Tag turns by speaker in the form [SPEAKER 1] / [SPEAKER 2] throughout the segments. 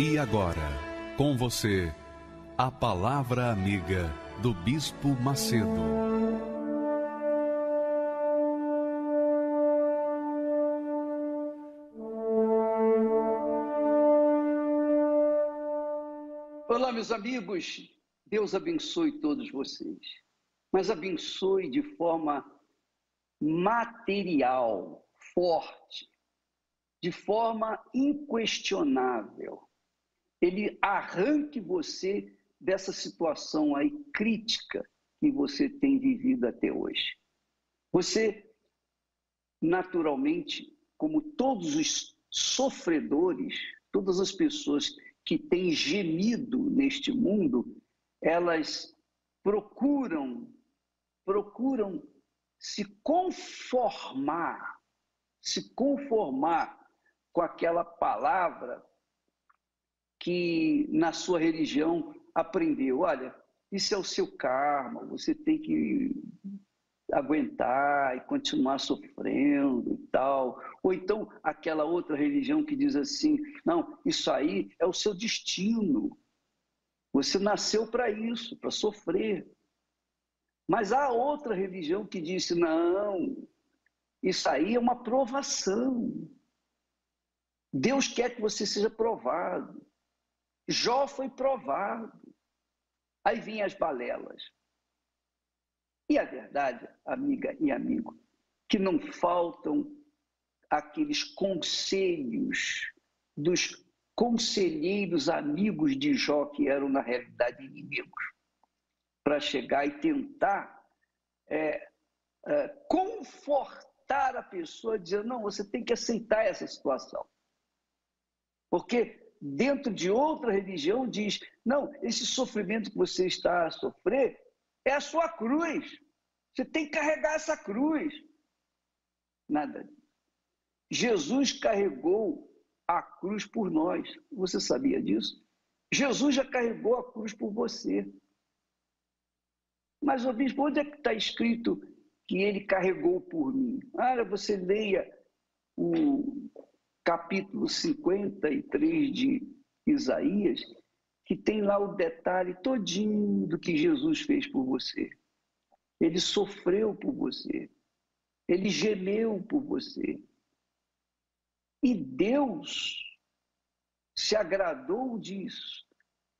[SPEAKER 1] E agora, com você, a Palavra Amiga do Bispo Macedo.
[SPEAKER 2] Olá, meus amigos. Deus abençoe todos vocês, mas abençoe de forma material, forte, de forma inquestionável ele arranque você dessa situação aí crítica que você tem vivido até hoje. Você, naturalmente, como todos os sofredores, todas as pessoas que têm gemido neste mundo, elas procuram, procuram se conformar, se conformar com aquela palavra que na sua religião aprendeu: olha, isso é o seu karma, você tem que aguentar e continuar sofrendo e tal. Ou então aquela outra religião que diz assim: não, isso aí é o seu destino. Você nasceu para isso, para sofrer. Mas há outra religião que disse: não, isso aí é uma provação. Deus quer que você seja provado. Jó foi provado. Aí vinham as balelas. E a verdade, amiga e amigo, que não faltam aqueles conselhos dos conselheiros amigos de Jó, que eram na realidade inimigos, para chegar e tentar é, é, confortar a pessoa, dizendo: não, você tem que aceitar essa situação. Porque dentro de outra religião diz: não, esse sofrimento que você está a sofrer é a sua cruz. Você tem que carregar essa cruz. Nada. Jesus carregou a cruz por nós. Você sabia disso? Jesus já carregou a cruz por você. Mas, bispo, onde é que está escrito que ele carregou por mim? Ah, você leia o capítulo 53 de Isaías, que tem lá o detalhe todinho do que Jesus fez por você. Ele sofreu por você. Ele gemeu por você. E Deus se agradou disso,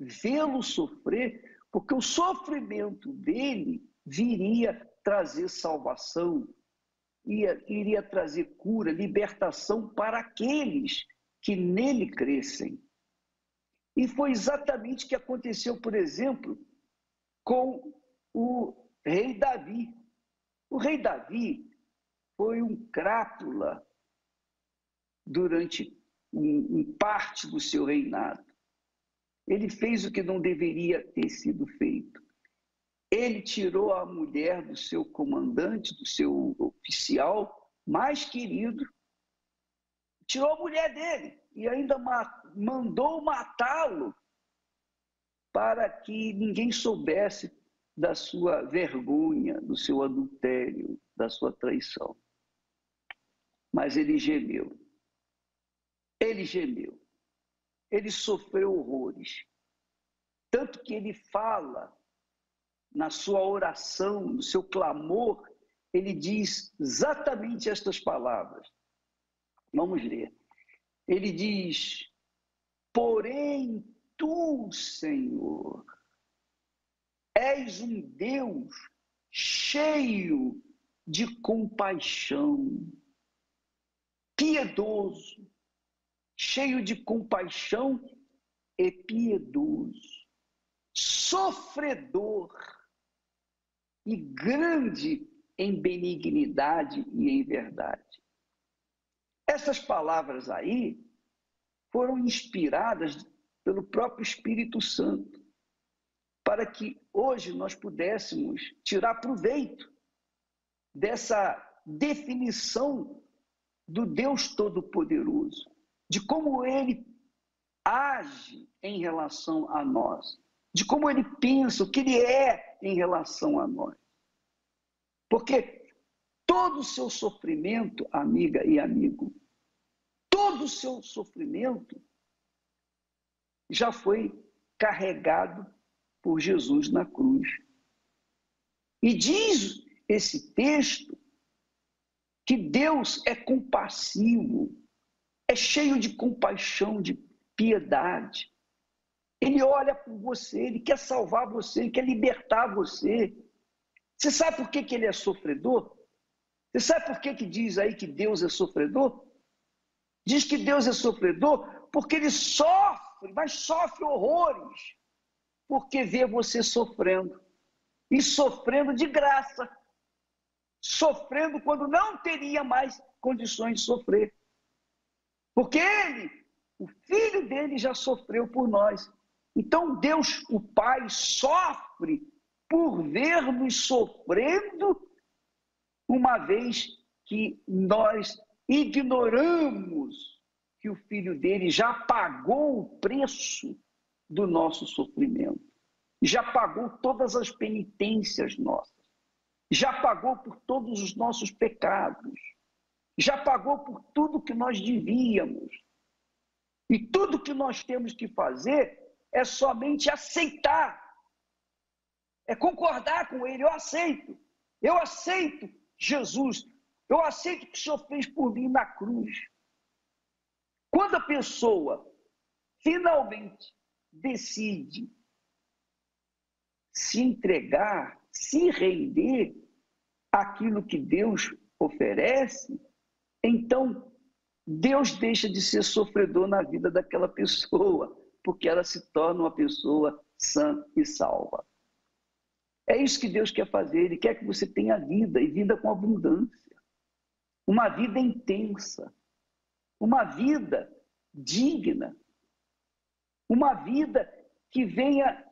[SPEAKER 2] vê-lo sofrer, porque o sofrimento dele viria trazer salvação, ia, iria trazer cura, libertação para aqueles que nele crescem. E foi exatamente o que aconteceu, por exemplo, com o rei Davi. O rei Davi foi um crátula durante um, parte do seu reinado. Ele fez o que não deveria ter sido feito. Ele tirou a mulher do seu comandante, do seu oficial mais querido, tirou a mulher dele e ainda mandou matá-lo para que ninguém soubesse da sua vergonha, do seu adultério, da sua traição. Mas ele gemeu. Ele gemeu. Ele sofreu horrores. Tanto que ele fala na sua oração, no seu clamor, ele diz exatamente estas palavras. Vamos ler. Ele diz: Porém, tu, Senhor, és um Deus cheio de compaixão, piedoso, cheio de compaixão e piedoso, sofredor e grande em benignidade e em verdade. Essas palavras aí foram inspiradas pelo próprio Espírito Santo, para que hoje nós pudéssemos tirar proveito dessa definição do Deus Todo-Poderoso, de como ele age em relação a nós, de como ele pensa, o que ele é em relação a nós. Porque todo o seu sofrimento, amiga e amigo, todo o seu sofrimento já foi carregado por Jesus na cruz. E diz esse texto que Deus é compassivo, é cheio de compaixão, de piedade. Ele olha por você, ele quer salvar você, ele quer libertar você. Você sabe por que, que ele é sofredor? Você sabe por que, que diz aí que Deus é sofredor? Diz que Deus é sofredor porque ele sofre, mas sofre horrores, porque vê você sofrendo. E sofrendo de graça. Sofrendo quando não teria mais condições de sofrer. Porque ele, o filho dele, já sofreu por nós. Então Deus, o Pai, sofre por ver-nos sofrendo, uma vez que nós ignoramos que o filho dele já pagou o preço do nosso sofrimento, já pagou todas as penitências nossas, já pagou por todos os nossos pecados, já pagou por tudo que nós devíamos. E tudo que nós temos que fazer é somente aceitar, é concordar com Ele. Eu aceito, eu aceito Jesus, eu aceito o que o Senhor fez por mim na cruz. Quando a pessoa finalmente decide se entregar, se render àquilo que Deus oferece, então Deus deixa de ser sofredor na vida daquela pessoa porque ela se torna uma pessoa sã e salva. É isso que Deus quer fazer, Ele quer que você tenha vida e vida com abundância. Uma vida intensa, uma vida digna, uma vida que venha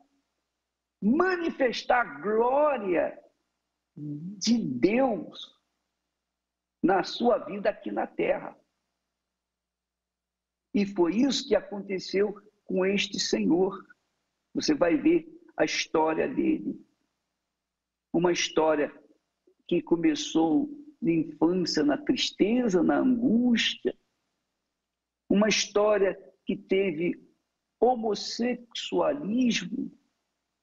[SPEAKER 2] manifestar a glória de Deus na sua vida aqui na terra. E foi isso que aconteceu com este Senhor. Você vai ver a história dele. Uma história que começou na infância, na tristeza, na angústia. Uma história que teve homossexualismo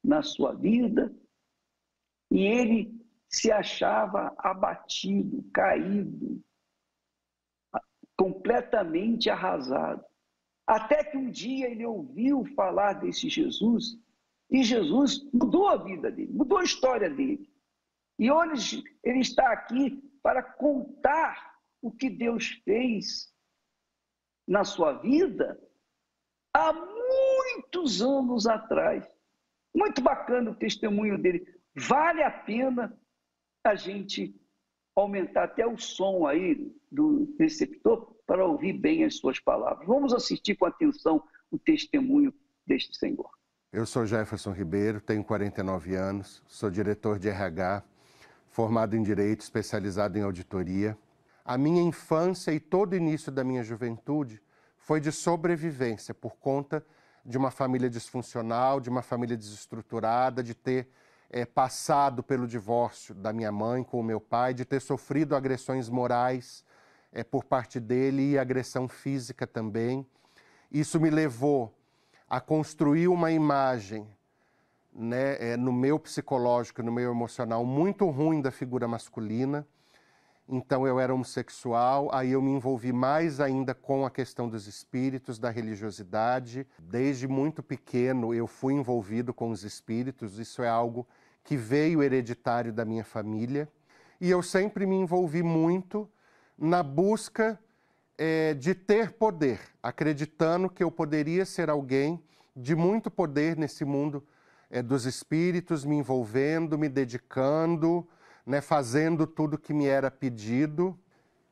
[SPEAKER 2] na sua vida. E ele se achava abatido, caído, completamente arrasado. Até que um dia ele ouviu falar desse Jesus e Jesus mudou a vida dele, mudou a história dele. E hoje ele está aqui para contar o que Deus fez na sua vida há muitos anos atrás. Muito bacana o testemunho dele. Vale a pena a gente aumentar até o som aí do receptor para ouvir bem as suas palavras. Vamos assistir com atenção o testemunho deste Senhor.
[SPEAKER 3] Eu sou Jefferson Ribeiro, tenho 49 anos, sou diretor de RH, formado em Direito, especializado em auditoria. A minha infância e todo o início da minha juventude foi de sobrevivência por conta de uma família disfuncional, de uma família desestruturada, de ter é, passado pelo divórcio da minha mãe com o meu pai, de ter sofrido agressões morais é, por parte dele e agressão física também. Isso me levou a construir uma imagem né, é, no meu psicológico, no meu emocional, muito ruim da figura masculina. Então eu era homossexual, aí eu me envolvi mais ainda com a questão dos espíritos, da religiosidade. Desde muito pequeno eu fui envolvido com os espíritos, isso é algo que veio hereditário da minha família. E eu sempre me envolvi muito na busca é, de ter poder, acreditando que eu poderia ser alguém de muito poder nesse mundo é, dos espíritos, me envolvendo, me dedicando, né, fazendo tudo que me era pedido.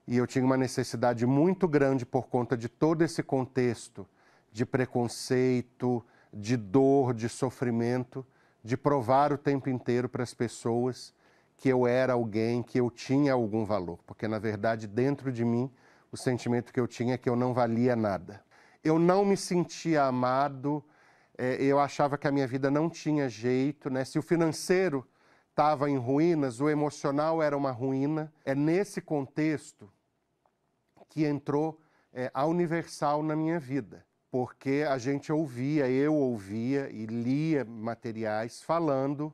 [SPEAKER 3] E eu tinha uma necessidade muito grande por conta de todo esse contexto de preconceito, de dor, de sofrimento, de provar o tempo inteiro para as pessoas que eu era alguém, que eu tinha algum valor, porque na verdade dentro de mim o sentimento que eu tinha é que eu não valia nada. Eu não me sentia amado, é, eu achava que a minha vida não tinha jeito, né? Se o financeiro estava em ruínas, o emocional era uma ruína. É nesse contexto que entrou é, a Universal na minha vida porque a gente ouvia, eu ouvia e lia materiais falando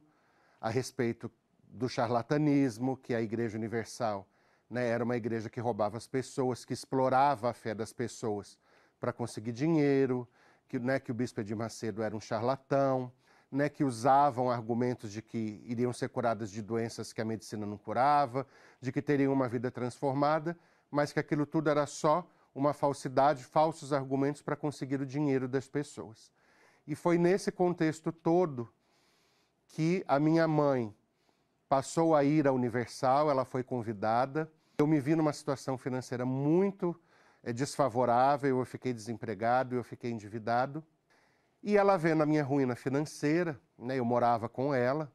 [SPEAKER 3] a respeito do charlatanismo, que a Igreja Universal né, era uma igreja que roubava as pessoas, que explorava a fé das pessoas para conseguir dinheiro, que, né, que o bispo de Macedo era um charlatão, né, que usavam argumentos de que iriam ser curadas de doenças que a medicina não curava, de que teriam uma vida transformada, mas que aquilo tudo era só uma falsidade, falsos argumentos para conseguir o dinheiro das pessoas. E foi nesse contexto todo que a minha mãe passou a ir à Universal, ela foi convidada. Eu me vi numa situação financeira muito é, desfavorável, eu fiquei desempregado, eu fiquei endividado. E ela vendo a minha ruína financeira, né, eu morava com ela,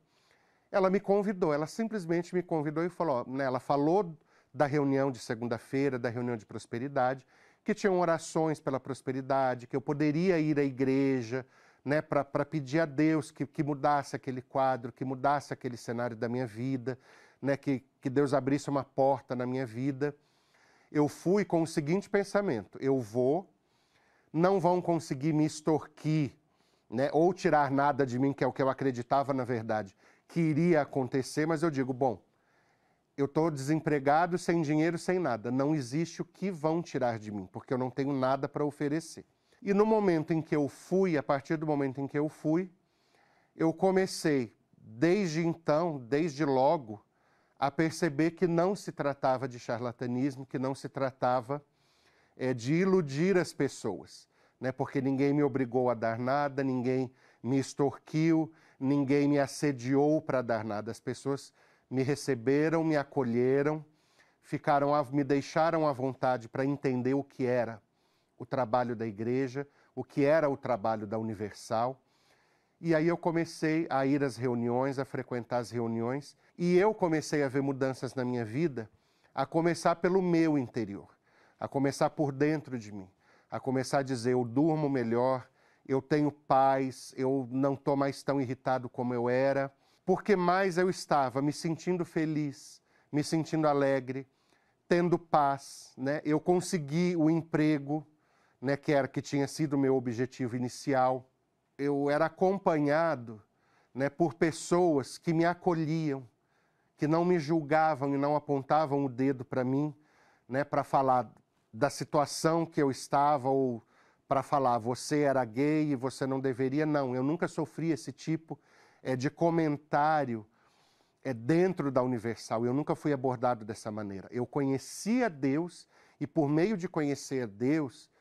[SPEAKER 3] ela me convidou, ela simplesmente me convidou e falou, né, ela falou da reunião de segunda-feira, da reunião de prosperidade, que tinham orações pela prosperidade, que eu poderia ir à igreja né, para pedir a Deus que, que mudasse aquele quadro, que mudasse aquele cenário da minha vida, né, que, que Deus abrisse uma porta na minha vida. Eu fui com o seguinte pensamento: eu vou, não vão conseguir me extorquir né, ou tirar nada de mim, que é o que eu acreditava na verdade que iria acontecer, mas eu digo, bom, eu estou desempregado, sem dinheiro, sem nada. Não existe o que vão tirar de mim, porque eu não tenho nada para oferecer. E no momento em que eu fui, a partir do momento em que eu fui, eu comecei, desde então, desde logo, a perceber que não se tratava de charlatanismo, que não se tratava é, de iludir as pessoas, né? porque ninguém me obrigou a dar nada, ninguém me extorquiu, ninguém me assediou para dar nada. As pessoas me receberam, me acolheram, ficaram, me deixaram à vontade para entender o que era o trabalho da igreja, o que era o trabalho da Universal. E aí eu comecei a ir às reuniões, a frequentar as reuniões, e eu comecei a ver mudanças na minha vida, a começar pelo meu interior, a começar por dentro de mim, a começar a dizer: eu durmo melhor, eu tenho paz, eu não estou mais tão irritado como eu era, porque mais eu estava me sentindo feliz, me sentindo alegre, tendo paz, né? Eu consegui o emprego, né, que era que tinha sido o meu objetivo inicial. Eu era acompanhado, né, por pessoas que me acolhiam, que não me julgavam e não apontavam o dedo para mim, né, para falar da situação que eu estava ou para falar você era gay e você não deveria. Não, eu nunca sofri esse tipo é, de comentário é, dentro da Universal. Eu nunca fui abordado dessa maneira. Eu conhecia Deus e, por meio de conhecer Deus,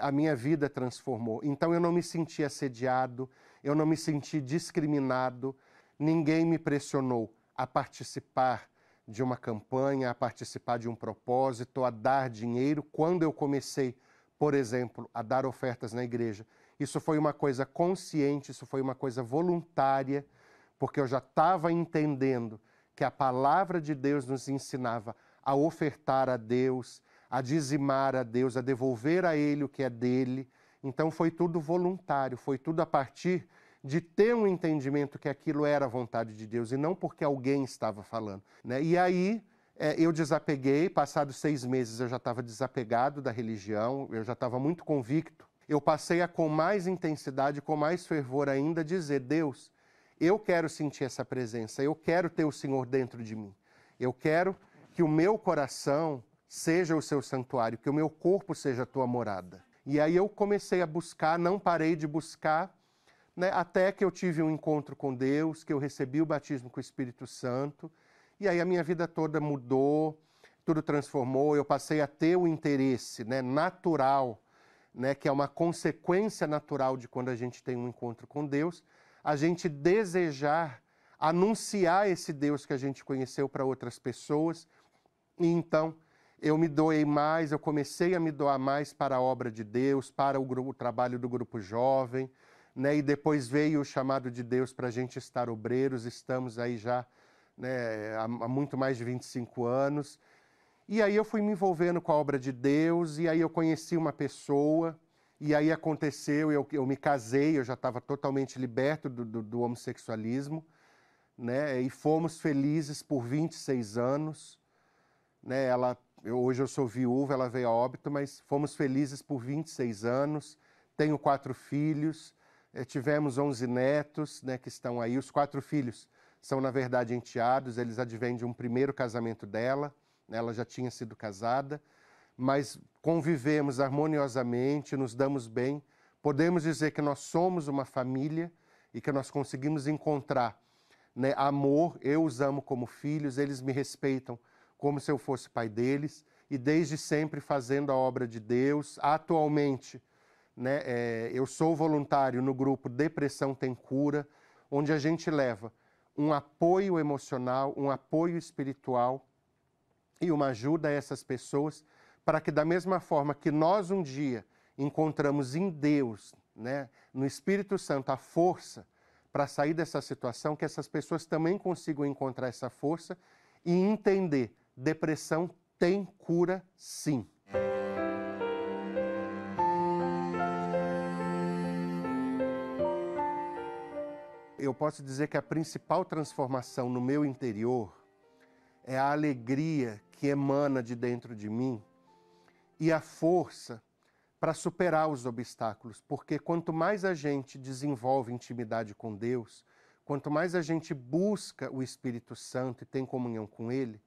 [SPEAKER 3] a minha vida transformou. Então eu não me senti assediado, eu não me senti discriminado, ninguém me pressionou a participar de uma campanha, a participar de um propósito, a dar dinheiro. Quando eu comecei, por exemplo, a dar ofertas na igreja, isso foi uma coisa consciente, isso foi uma coisa voluntária, porque eu já estava entendendo que a palavra de Deus nos ensinava a ofertar a Deus, a dizimar a Deus, a devolver a Ele o que é dele. Então foi tudo voluntário, foi tudo a partir de ter um entendimento que aquilo era a vontade de Deus e não porque alguém estava falando. Né? E aí é, eu desapeguei, passados seis meses eu já estava desapegado da religião, eu já estava muito convicto eu passei a, com mais intensidade, com mais fervor ainda, dizer: Deus, eu quero sentir essa presença, eu quero ter o Senhor dentro de mim. Eu quero que o meu coração seja o seu santuário, que o meu corpo seja a tua morada. E aí eu comecei a buscar, não parei de buscar, né, até que eu tive um encontro com Deus, que eu recebi o batismo com o Espírito Santo, e aí a minha vida toda mudou, tudo transformou, eu passei a ter o interesse né, natural né, que é uma consequência natural de quando a gente tem um encontro com Deus, a gente desejar anunciar esse Deus que a gente conheceu para outras pessoas. E então eu me doei mais, eu comecei a me doar mais para a obra de Deus, para o, grupo, o trabalho do grupo jovem, né? E depois veio o chamado de Deus para a gente estar obreiros, estamos aí já né, há, há muito mais de 25 anos. E aí eu fui me envolvendo com a obra de Deus, e aí eu conheci uma pessoa, e aí aconteceu, eu, eu me casei, eu já estava totalmente liberto do, do, do, homossexualismo, né? E fomos felizes por 26 anos, né? Ela, eu, hoje eu sou viúva, ela veio a óbito, mas fomos felizes por 26 anos. Tenho quatro filhos, eh, tivemos 11 netos, né? Que estão aí. Os quatro filhos são na verdade enteados, eles advêm de um primeiro casamento dela ela já tinha sido casada, mas convivemos harmoniosamente, nos damos bem. Podemos dizer que nós somos uma família e que nós conseguimos encontrar né, amor. Eu os amo como filhos, eles me respeitam como se eu fosse pai deles e desde sempre fazendo a obra de Deus. Atualmente, né, é, eu sou voluntário no grupo Depressão Tem Cura, onde a gente leva um apoio emocional, um apoio espiritual e uma ajuda a essas pessoas para que, da mesma forma que nós um dia encontramos em Deus, né, no Espírito Santo, a força para sair dessa situação, que essas pessoas também consigam encontrar essa força e entender: depressão tem cura sim. Eu posso dizer que a principal transformação no meu interior é a alegria que emana de dentro de mim e a força para superar os obstáculos, porque quanto mais a gente desenvolve intimidade com Deus, quanto mais a gente busca o Espírito Santo e tem comunhão com Ele,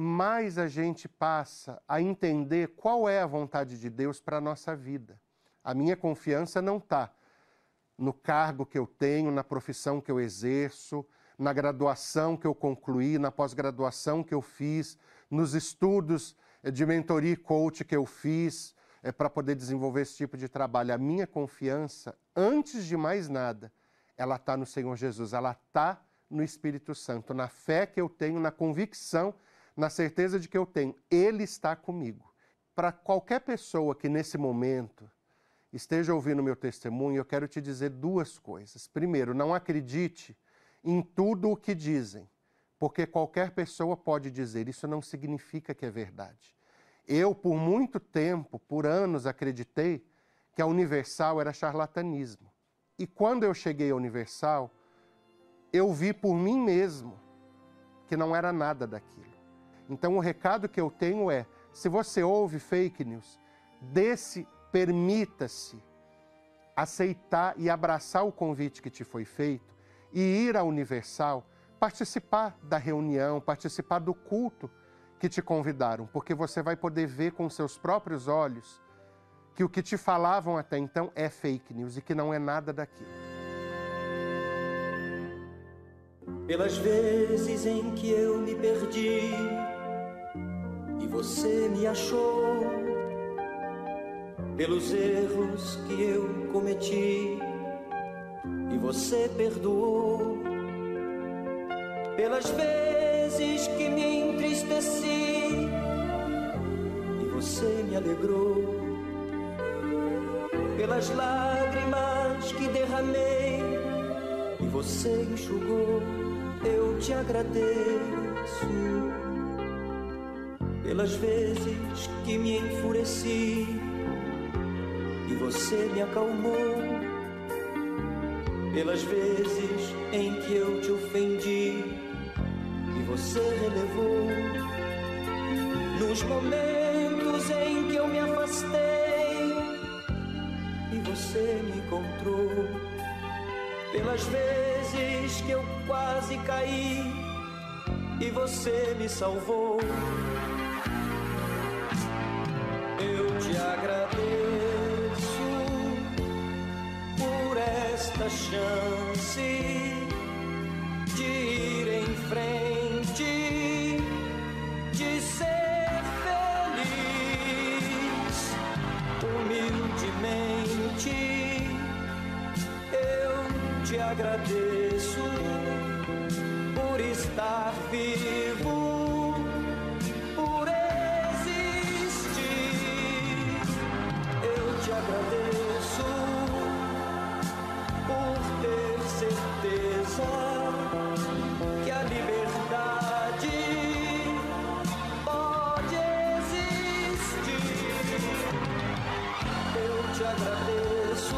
[SPEAKER 3] mais a gente passa a entender qual é a vontade de Deus para a nossa vida. A minha confiança não está no cargo que eu tenho, na profissão que eu exerço, na graduação que eu concluí, na pós-graduação que eu fiz, nos estudos eh, de mentoria e coach que eu fiz é, para poder desenvolver esse tipo de trabalho. A minha confiança, antes de mais nada, ela está no Senhor Jesus, ela está no Espírito Santo, na fé que eu tenho, na convicção, na certeza de que eu tenho. Ele está comigo. Para qualquer pessoa que nesse momento esteja ouvindo meu testemunho, eu quero te dizer duas coisas. Primeiro, não acredite em tudo o que dizem porque qualquer pessoa pode dizer, isso não significa que é verdade. Eu, por muito tempo, por anos, acreditei que a Universal era charlatanismo. E quando eu cheguei à Universal, eu vi por mim mesmo que não era nada daquilo. Então o recado que eu tenho é: se você ouve fake news, desse, permita-se aceitar e abraçar o convite que te foi feito e ir à Universal participar da reunião, participar do culto que te convidaram, porque você vai poder ver com seus próprios olhos que o que te falavam até então é fake news e que não é nada daquilo.
[SPEAKER 4] Pelas vezes em que eu me perdi você me achou, pelos erros que eu cometi e você perdoou pelas vezes que me entristeci e você me alegrou, pelas lágrimas que derramei e você enxugou, eu te agradeço. Pelas vezes que me enfureci e você me acalmou, pelas vezes em que eu te ofendi você relevou. Nos momentos em que eu me afastei e você me encontrou. Pelas vezes que eu quase caí e você me salvou. Agradeço por esta chance de ir em frente agradeço por estar vivo, por existir. Agradeço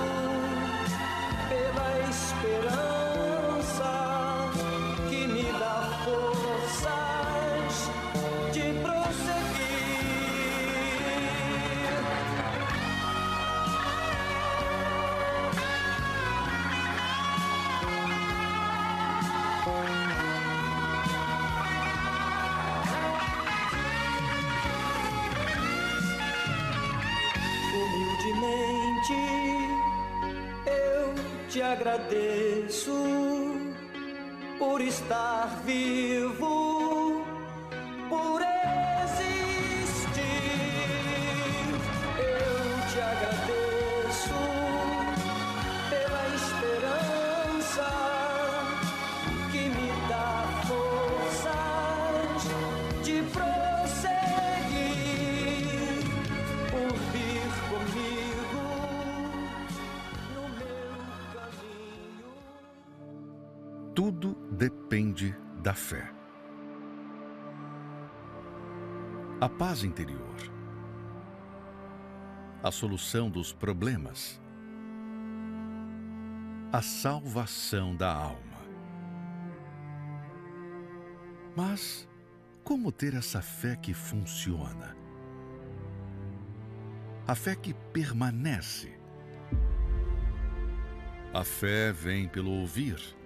[SPEAKER 4] por estar vivo, por
[SPEAKER 1] depende da fé. A paz interior. A solução dos problemas. A salvação da alma. Mas como ter essa fé que funciona? A fé que permanece. A fé vem pelo ouvir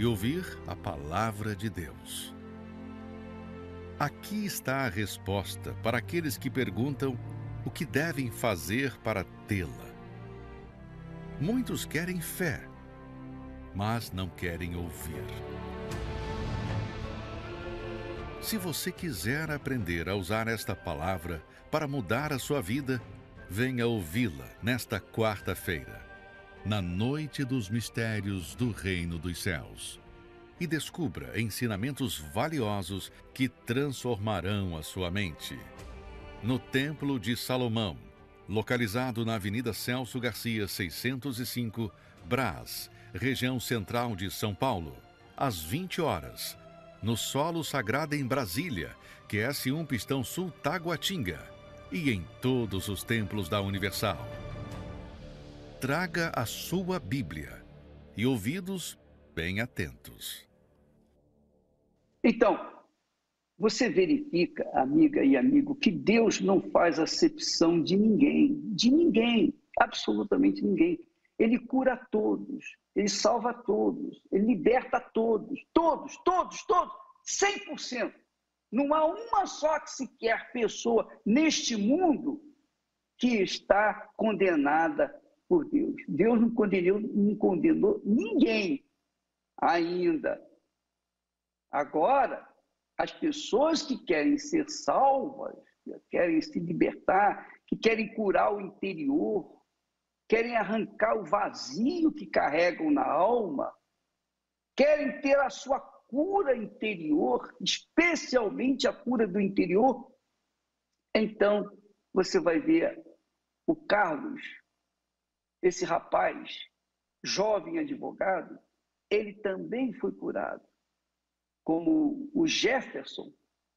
[SPEAKER 1] e ouvir a palavra de Deus. Aqui está a resposta para aqueles que perguntam o que devem fazer para tê-la. Muitos querem fé, mas não querem ouvir. Se você quiser aprender a usar esta palavra para mudar a sua vida, venha ouvi-la nesta quarta-feira na noite dos mistérios do Reino dos Céus. E descubra ensinamentos valiosos que transformarão a sua mente. No Templo de Salomão, localizado na Avenida Celso Garcia, 605, Brás, região central de São Paulo, às 20 horas. No Solo Sagrado em Brasília, QS1 Pistão Sul Taguatinga. E em todos os templos da Universal traga a sua Bíblia e ouvidos bem atentos.
[SPEAKER 2] Então, você verifica, amiga e amigo, que Deus não faz acepção de ninguém, de ninguém, absolutamente ninguém. Ele cura todos, ele salva todos, ele liberta todos, todos, todos, todos, 100%. Não há uma só que sequer pessoa neste mundo que está condenada por Deus. Deus não condenou, não condenou ninguém ainda. Agora, as pessoas que querem ser salvas, que querem se libertar, que querem curar o interior, querem arrancar o vazio que carregam na alma, querem ter a sua cura interior, especialmente a cura do interior, então você vai ver o Carlos esse rapaz, jovem advogado, ele também foi curado. Como o Jefferson,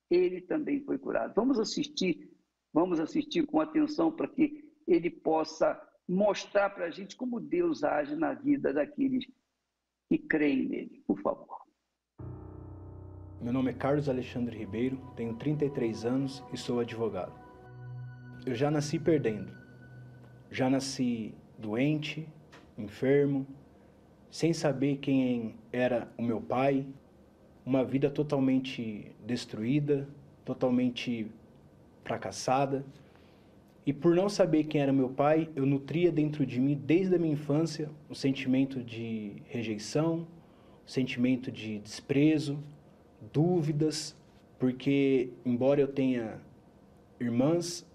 [SPEAKER 2] ele também foi curado. Vamos assistir, vamos assistir com atenção para que ele possa mostrar para a gente como Deus age na vida daqueles que creem nele. Por favor.
[SPEAKER 5] Meu nome é Carlos Alexandre Ribeiro, tenho 33 anos e sou advogado. Eu já nasci perdendo. Já nasci doente, enfermo, sem saber quem era o meu pai, uma vida totalmente destruída, totalmente fracassada. E por não saber quem era meu pai, eu nutria dentro de mim, desde a minha infância, o sentimento de rejeição, o sentimento de desprezo, dúvidas, porque, embora eu tenha irmãs,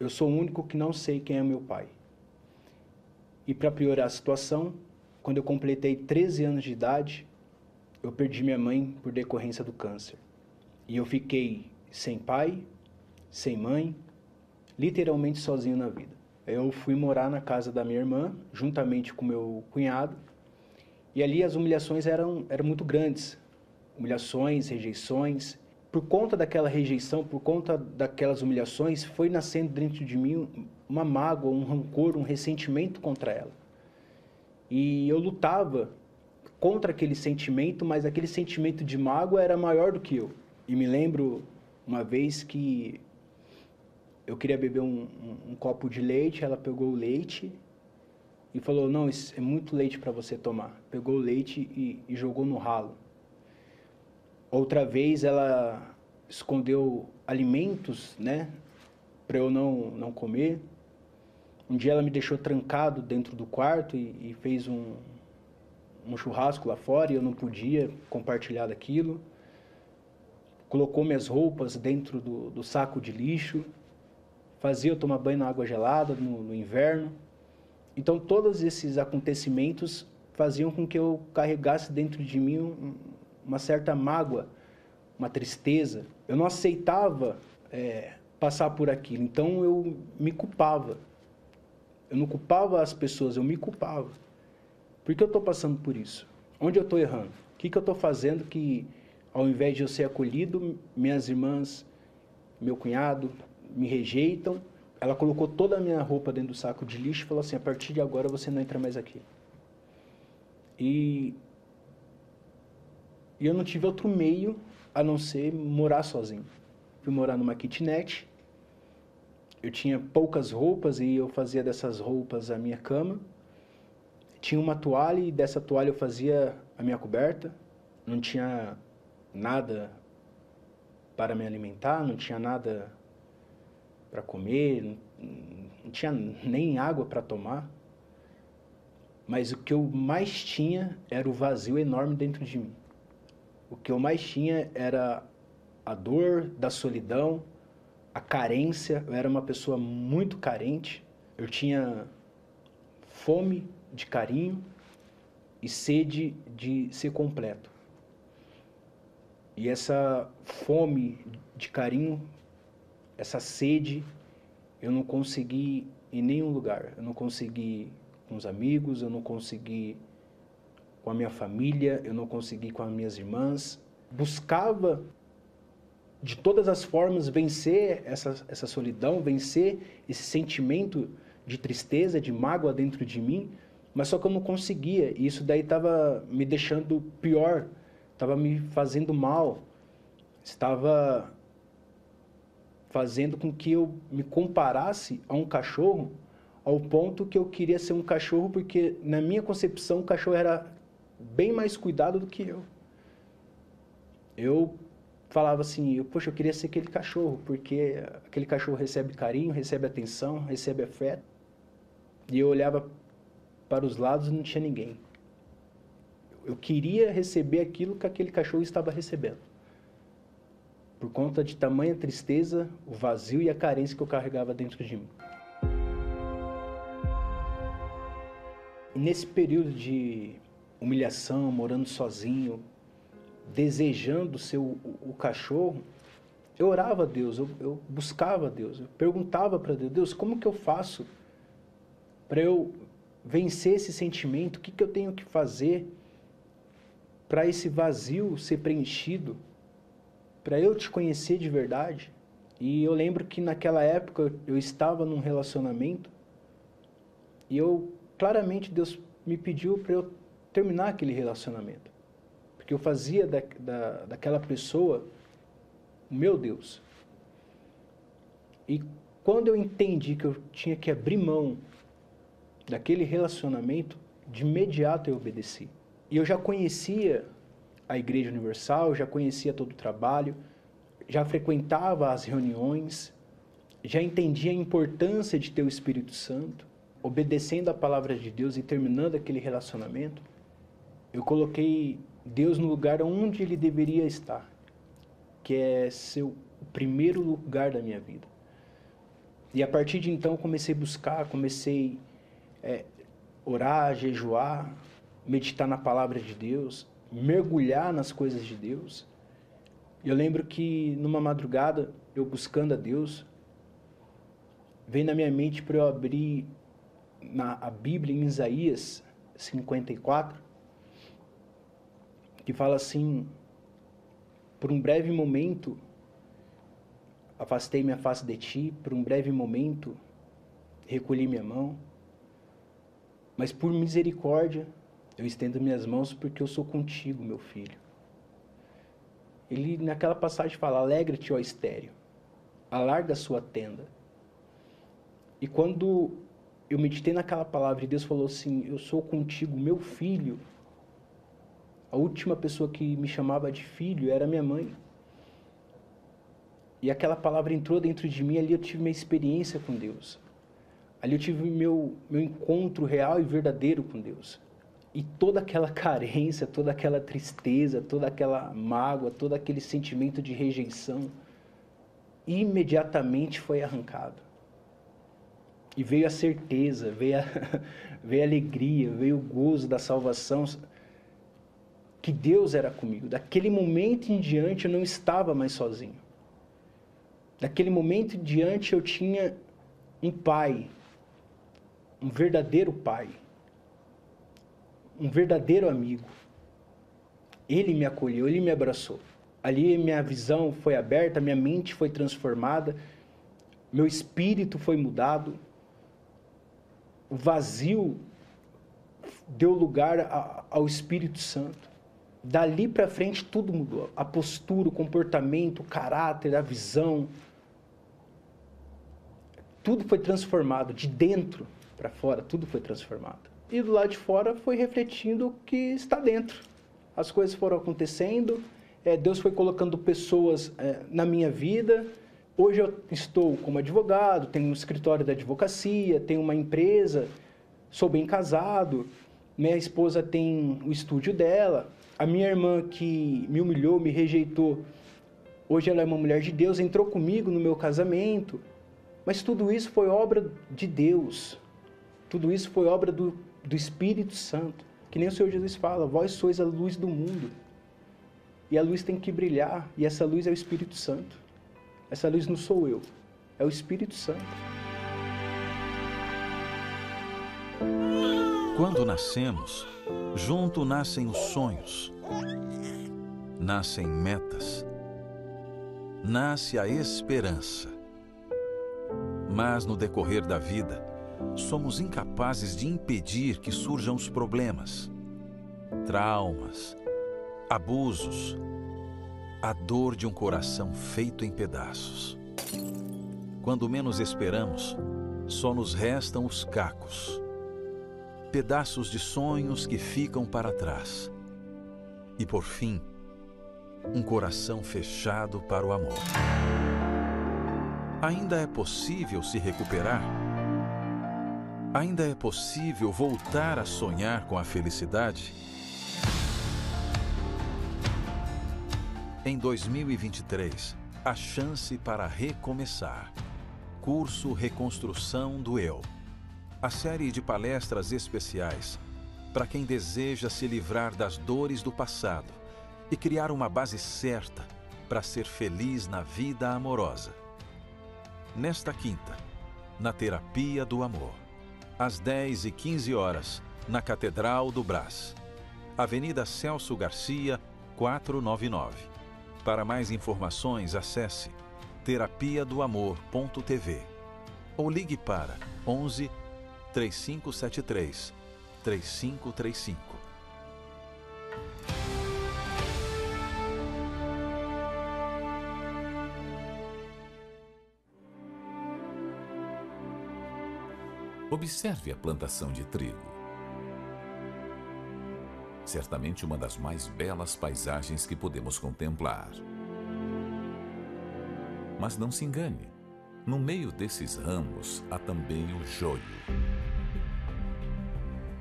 [SPEAKER 5] eu sou o único que não sei quem é meu pai. E para piorar a situação, quando eu completei 13 anos de idade, eu perdi minha mãe por decorrência do câncer. E eu fiquei sem pai, sem mãe, literalmente sozinho na vida. eu fui morar na casa da minha irmã, juntamente com meu cunhado. E ali as humilhações eram, eram muito grandes. Humilhações, rejeições. Por conta daquela rejeição, por conta daquelas humilhações, foi nascendo dentro de mim uma mágoa, um rancor, um ressentimento contra ela. E eu lutava contra aquele sentimento, mas aquele sentimento de mágoa era maior do que eu. E me lembro uma vez que eu queria beber um, um, um copo de leite, ela pegou o leite e falou: Não, isso é muito leite para você tomar. Pegou o leite e, e jogou no ralo. Outra vez ela escondeu alimentos, né, para eu não, não comer. Um dia ela me deixou trancado dentro do quarto e, e fez um, um churrasco lá fora e eu não podia compartilhar daquilo. Colocou minhas roupas dentro do, do saco de lixo fazia eu tomar banho na água gelada no, no inverno. Então, todos esses acontecimentos faziam com que eu carregasse dentro de mim uma certa mágoa, uma tristeza. Eu não aceitava é, passar por aquilo, então eu me culpava. Eu não culpava as pessoas, eu me culpava. Por que eu estou passando por isso? Onde eu estou errando? O que, que eu estou fazendo que, ao invés de eu ser acolhido, minhas irmãs, meu cunhado, me rejeitam. Ela colocou toda a minha roupa dentro do saco de lixo e falou assim: a partir de agora você não entra mais aqui. E, e eu não tive outro meio a não ser morar sozinho. Fui morar numa kitnet. Eu tinha poucas roupas e eu fazia dessas roupas a minha cama. Tinha uma toalha e dessa toalha eu fazia a minha coberta. Não tinha nada para me alimentar, não tinha nada para comer, não tinha nem água para tomar. Mas o que eu mais tinha era o vazio enorme dentro de mim. O que eu mais tinha era a dor da solidão, a carência. Eu era uma pessoa muito carente. Eu tinha fome de carinho e sede de ser completo. E essa fome de carinho essa sede eu não consegui em nenhum lugar. Eu não consegui com os amigos, eu não consegui com a minha família, eu não consegui com as minhas irmãs. Buscava de todas as formas vencer essa, essa solidão, vencer esse sentimento de tristeza, de mágoa dentro de mim, mas só que eu não conseguia. E isso daí estava me deixando pior, estava me fazendo mal, estava fazendo com que eu me comparasse a um cachorro ao ponto que eu queria ser um cachorro porque na minha concepção o cachorro era bem mais cuidado do que eu. Eu falava assim, eu, poxa, eu queria ser aquele cachorro, porque aquele cachorro recebe carinho, recebe atenção, recebe afeto. E eu olhava para os lados e não tinha ninguém. Eu queria receber aquilo que aquele cachorro estava recebendo por conta de tamanha tristeza, o vazio e a carência que eu carregava dentro de mim. E nesse período de humilhação, morando sozinho, desejando ser o, o, cachorro, eu orava a Deus, eu, eu buscava a Deus, eu perguntava para Deus, Deus, como que eu faço para eu vencer esse sentimento? O que, que eu tenho que fazer para esse vazio ser preenchido? para eu te conhecer de verdade. E eu lembro que naquela época eu estava num relacionamento e eu claramente Deus me pediu para eu terminar aquele relacionamento. Porque eu fazia da, da, daquela pessoa meu Deus. E quando eu entendi que eu tinha que abrir mão daquele relacionamento, de imediato eu obedeci. E eu já conhecia a Igreja Universal, já conhecia todo o trabalho, já frequentava as reuniões, já entendia a importância de ter o Espírito Santo, obedecendo a palavra de Deus e terminando aquele relacionamento, eu coloquei Deus no lugar onde ele deveria estar, que é ser o primeiro lugar da minha vida. E a partir de então comecei a buscar, comecei é, orar, jejuar, meditar na palavra de Deus, mergulhar nas coisas de Deus. Eu lembro que numa madrugada, eu buscando a Deus, veio na minha mente para eu abrir na, a Bíblia em Isaías 54, que fala assim: Por um breve momento afastei minha face de ti, por um breve momento recolhi minha mão, mas por misericórdia eu estendo minhas mãos porque eu sou contigo, meu filho. Ele naquela passagem fala: Alegra-te, ó estéreo, alarga a sua tenda. E quando eu meditei naquela palavra e Deus falou assim: Eu sou contigo, meu filho. A última pessoa que me chamava de filho era minha mãe. E aquela palavra entrou dentro de mim, ali eu tive minha experiência com Deus. Ali eu tive meu, meu encontro real e verdadeiro com Deus. E toda aquela carência, toda aquela tristeza, toda aquela mágoa, todo aquele sentimento de rejeição, imediatamente foi arrancado. E veio a certeza, veio a, veio a alegria, veio o gozo da salvação, que Deus era comigo. Daquele momento em diante eu não estava mais sozinho. Daquele momento em diante eu tinha um pai, um verdadeiro pai, um verdadeiro amigo. Ele me acolheu, ele me abraçou. Ali minha visão foi aberta, minha mente foi transformada, meu espírito foi mudado, o vazio deu lugar ao Espírito Santo. Dali para frente tudo mudou. A postura, o comportamento, o caráter, a visão. Tudo foi transformado de dentro para fora, tudo foi transformado. E do lado de fora foi refletindo o que está dentro. As coisas foram acontecendo, é, Deus foi colocando pessoas é, na minha vida, Hoje eu estou como advogado, tenho um escritório da advocacia, tenho uma empresa, sou bem casado, minha esposa tem o estúdio dela, a minha irmã que me humilhou, me rejeitou, hoje ela é uma mulher de Deus, entrou comigo no meu casamento, mas tudo isso foi obra de Deus, tudo isso foi obra do, do Espírito Santo, que nem o Senhor Jesus fala, vós sois a luz do mundo, e a luz tem que brilhar, e essa luz é o Espírito Santo. Essa luz não sou eu, é o Espírito Santo.
[SPEAKER 6] Quando nascemos, junto nascem os sonhos, nascem metas, nasce a esperança. Mas no decorrer da vida, somos incapazes de impedir que surjam os problemas, traumas, abusos, a dor de um coração feito em pedaços. Quando menos esperamos, só nos restam os cacos, pedaços de sonhos que ficam para trás. E por fim, um coração fechado para o amor. Ainda é possível se recuperar? Ainda é possível voltar a sonhar com a felicidade? Em 2023, a chance para recomeçar. Curso Reconstrução do Eu. A série de palestras especiais para quem deseja se livrar das dores do passado e criar uma base certa para ser feliz na vida amorosa. Nesta quinta, na Terapia do Amor, às 10 e 15 horas, na Catedral do Brás, Avenida Celso Garcia, 499. Para mais informações, acesse terapia do amor.tv ou ligue para 11 3573 3535.
[SPEAKER 7] Observe a plantação de trigo certamente uma das mais belas paisagens que podemos contemplar. Mas não se engane, no meio desses ramos há também o joio.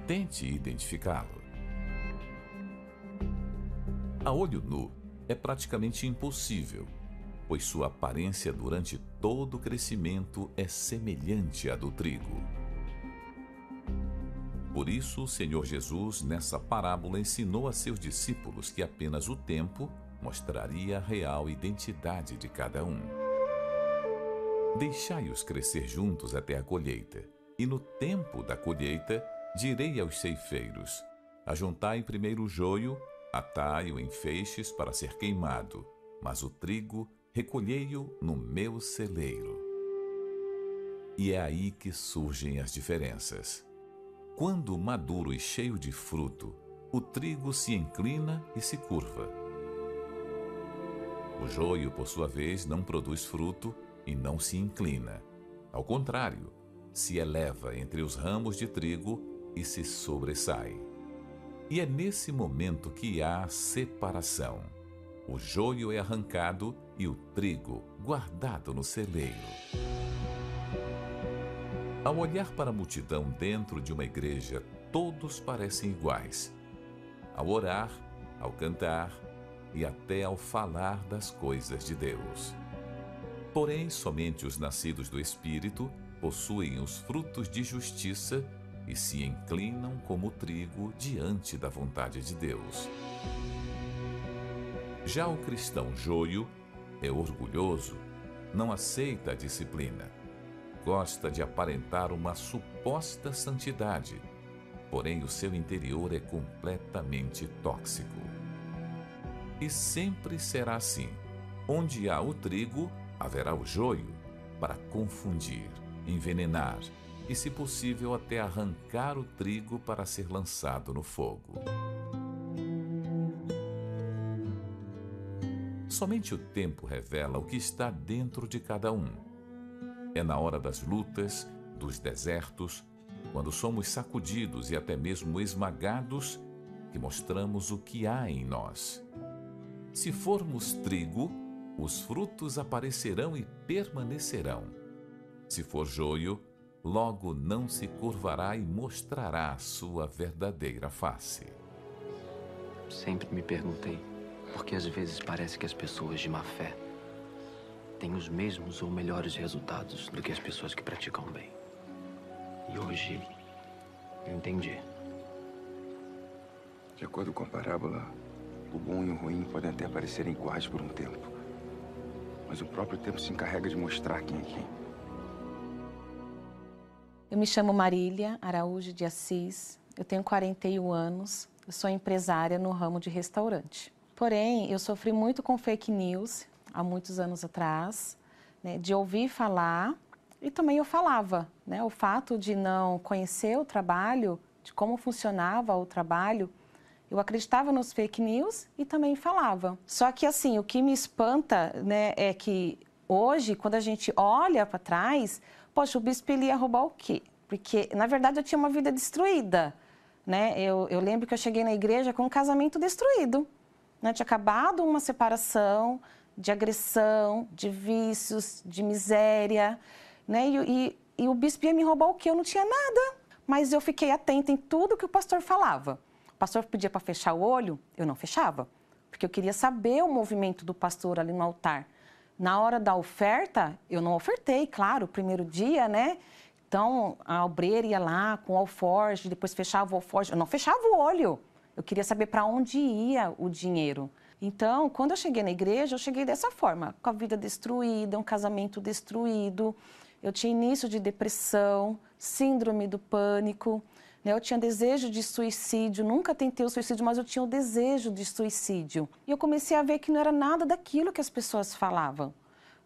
[SPEAKER 7] Tente identificá-lo. A olho nu é praticamente impossível, pois sua aparência durante todo o crescimento é semelhante à do trigo. Por isso, o Senhor Jesus, nessa parábola, ensinou a seus discípulos que apenas o tempo mostraria a real identidade de cada um. Deixai-os crescer juntos até a colheita. E no tempo da colheita, direi aos ceifeiros: Ajuntai primeiro o joio, atai-o em feixes para ser queimado, mas o trigo recolhei-o no meu celeiro. E é aí que surgem as diferenças. Quando maduro e cheio de fruto, o trigo se inclina e se curva. O joio, por sua vez, não produz fruto e não se inclina. Ao contrário, se eleva entre os ramos de trigo e se sobressai. E é nesse momento que há separação. O joio é arrancado e o trigo guardado no celeiro. Ao olhar para a multidão dentro de uma igreja, todos parecem iguais. Ao orar, ao cantar e até ao falar das coisas de Deus. Porém, somente os nascidos do Espírito possuem os frutos de justiça e se inclinam como trigo diante da vontade de Deus. Já o cristão joio é orgulhoso, não aceita a disciplina, gosta de aparentar uma suposta santidade, porém o seu interior é completamente tóxico. E sempre será assim: onde há o trigo, haverá o joio para confundir, envenenar e, se possível, até arrancar o trigo para ser lançado no fogo. Somente o tempo revela o que está dentro de cada um. É na hora das lutas, dos desertos, quando somos sacudidos e até mesmo esmagados, que mostramos o que há em nós. Se formos trigo, os frutos aparecerão e permanecerão. Se for joio, logo não se curvará e mostrará a sua verdadeira face.
[SPEAKER 8] Sempre me perguntei por que às vezes parece que as pessoas de má fé têm os mesmos ou melhores resultados do que as pessoas que praticam bem. E hoje eu entendi.
[SPEAKER 9] De acordo com a parábola, o bom e o ruim podem até parecerem iguais por um tempo mas o próprio tempo se encarrega de mostrar quem é quem.
[SPEAKER 10] Eu me chamo Marília Araújo de Assis, eu tenho 41 anos, eu sou empresária no ramo de restaurante. Porém, eu sofri muito com fake news há muitos anos atrás, né, de ouvir falar e também eu falava. Né, o fato de não conhecer o trabalho, de como funcionava o trabalho, eu acreditava nos fake news e também falava. Só que assim, o que me espanta, né, é que hoje, quando a gente olha para trás, poxa, o bispo ele ia roubar o quê? Porque, na verdade, eu tinha uma vida destruída, né? Eu, eu lembro que eu cheguei na igreja com um casamento destruído, né? Tinha acabado uma separação, de agressão, de vícios, de miséria, né? E, e, e o bispo ia me roubar o quê? Eu não tinha nada, mas eu fiquei atenta em tudo que o pastor falava pastor pedia para fechar o olho, eu não fechava, porque eu queria saber o movimento do pastor ali no altar. Na hora da oferta, eu não ofertei, claro, o primeiro dia, né? Então, a obreira ia lá com o alforge, depois fechava o alforge. Eu não fechava o olho. Eu queria saber para onde ia o dinheiro. Então, quando eu cheguei na igreja, eu cheguei dessa forma, com a vida destruída, um casamento destruído. Eu tinha início de depressão, síndrome do pânico. Né? Eu tinha desejo de suicídio, nunca tentei o suicídio, mas eu tinha o desejo de suicídio. E eu comecei a ver que não era nada daquilo que as pessoas falavam.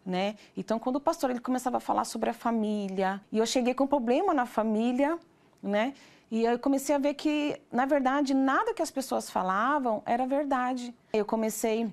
[SPEAKER 10] Né? Então, quando o pastor ele começava a falar sobre a família, e eu cheguei com um problema na família, né? E eu comecei a ver que, na verdade, nada que as pessoas falavam era verdade. Eu comecei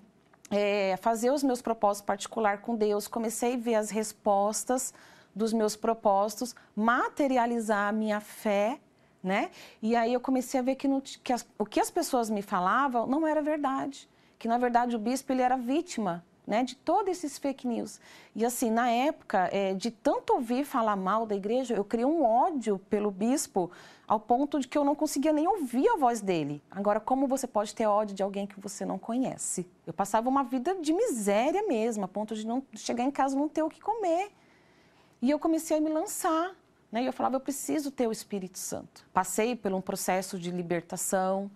[SPEAKER 10] é, a fazer os meus propósitos particulares com Deus, comecei a ver as respostas dos meus propósitos, materializar a minha fé né? E aí eu comecei a ver que, no, que as, o que as pessoas me falavam não era verdade, que na verdade o bispo ele era vítima né, de todos esses fake news. E assim, na época, é, de tanto ouvir falar mal da igreja, eu criei um ódio pelo bispo ao ponto de que eu não conseguia nem ouvir a voz dele. Agora, como você pode ter ódio de alguém que você não conhece? Eu passava uma vida de miséria mesmo, a ponto de não chegar em casa não ter o que comer. E eu comecei a me lançar né? E eu falava, eu preciso ter o Espírito Santo. Passei por um processo de libertação,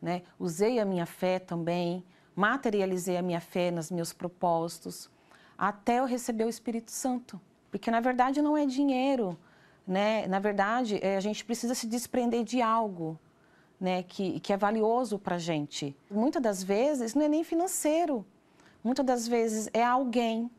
[SPEAKER 10] né? usei a minha fé também, materializei a minha fé nos meus propósitos, até eu receber o Espírito Santo. Porque na verdade não é dinheiro, né? Na verdade, é, a gente precisa se desprender de algo, né? Que, que é valioso para a gente. Muitas das vezes não é nem financeiro, muitas das vezes é alguém,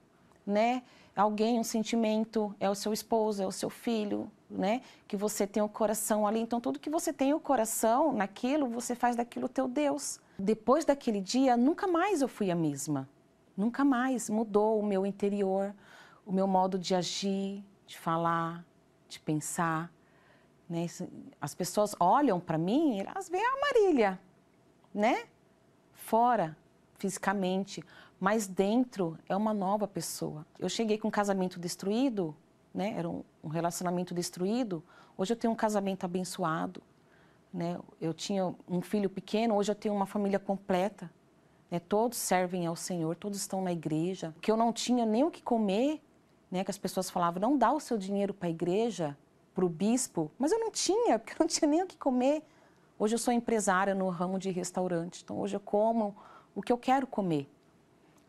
[SPEAKER 10] né? Alguém, um sentimento, é o seu esposo, é o seu filho, né? Que você tem o coração ali. Então, tudo que você tem o coração naquilo, você faz daquilo teu Deus. Depois daquele dia, nunca mais eu fui a mesma. Nunca mais mudou o meu interior, o meu modo de agir, de falar, de pensar. Né? As pessoas olham para mim, elas veem a Marília, né? Fora, fisicamente, mas dentro é uma nova pessoa. Eu cheguei com um casamento destruído, né? Era um, relacionamento destruído. Hoje eu tenho um casamento abençoado, né? Eu tinha um filho pequeno, hoje eu tenho uma família completa. Né? Todos servem ao Senhor, todos estão na igreja. Que eu não tinha nem o que comer, né? Que as pessoas falavam, não dá o seu dinheiro para a igreja, para o bispo. Mas eu não tinha, porque eu não tinha nem o que comer. Hoje eu sou empresária no ramo de restaurante, então hoje eu como o que eu quero comer.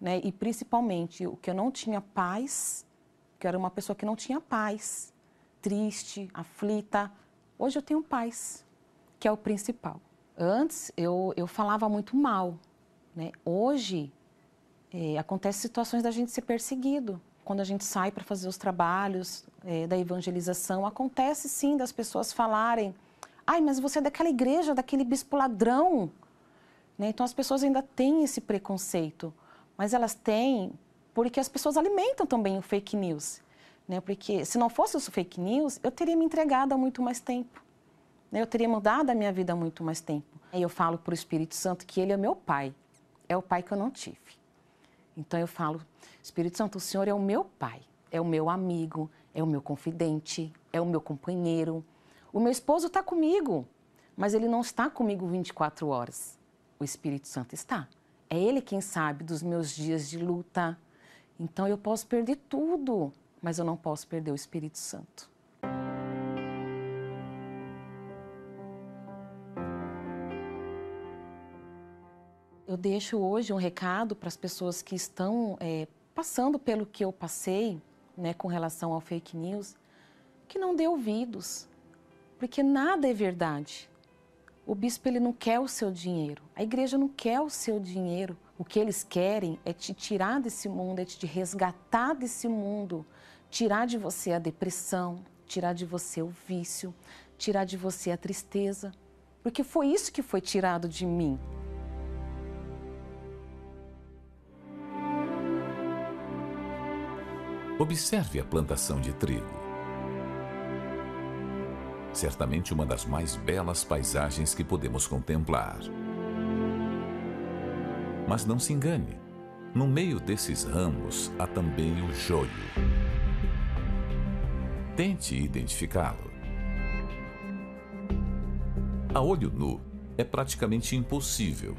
[SPEAKER 10] Né? E principalmente o que eu não tinha paz, que eu era uma pessoa que não tinha paz, triste, aflita. Hoje eu tenho paz, que é o principal. Antes eu, eu falava muito mal. Né? Hoje é, acontece situações da gente ser perseguido. Quando a gente sai para fazer os trabalhos é, da evangelização, acontece sim das pessoas falarem: ai, mas você é daquela igreja, daquele bispo ladrão. Né? Então as pessoas ainda têm esse preconceito mas elas têm porque as pessoas alimentam também o fake news. Né? Porque se não fosse o fake news, eu teria me entregado há muito mais tempo. Né? Eu teria mudado a minha vida há muito mais tempo. E eu falo para o Espírito Santo que ele é meu pai. É o pai que eu não tive. Então eu falo, Espírito Santo, o Senhor é o meu pai, é o meu amigo, é o meu confidente, é o meu companheiro. O meu esposo está comigo, mas ele não está comigo 24 horas. O Espírito Santo está. É Ele quem sabe dos meus dias de luta. Então eu posso perder tudo, mas eu não posso perder o Espírito Santo. Eu deixo hoje um recado para as pessoas que estão é, passando pelo que eu passei, né, com relação ao fake news, que não dê ouvidos, porque nada é verdade. O bispo ele não quer o seu dinheiro, a igreja não quer o seu dinheiro. O que eles querem é te tirar desse mundo, é te resgatar desse mundo, tirar de você a depressão, tirar de você o vício, tirar de você a tristeza, porque foi isso que foi tirado de mim.
[SPEAKER 7] Observe a plantação de trigo certamente uma das mais belas paisagens que podemos contemplar. Mas não se engane, no meio desses ramos há também o joio. Tente identificá-lo. A olho nu é praticamente impossível,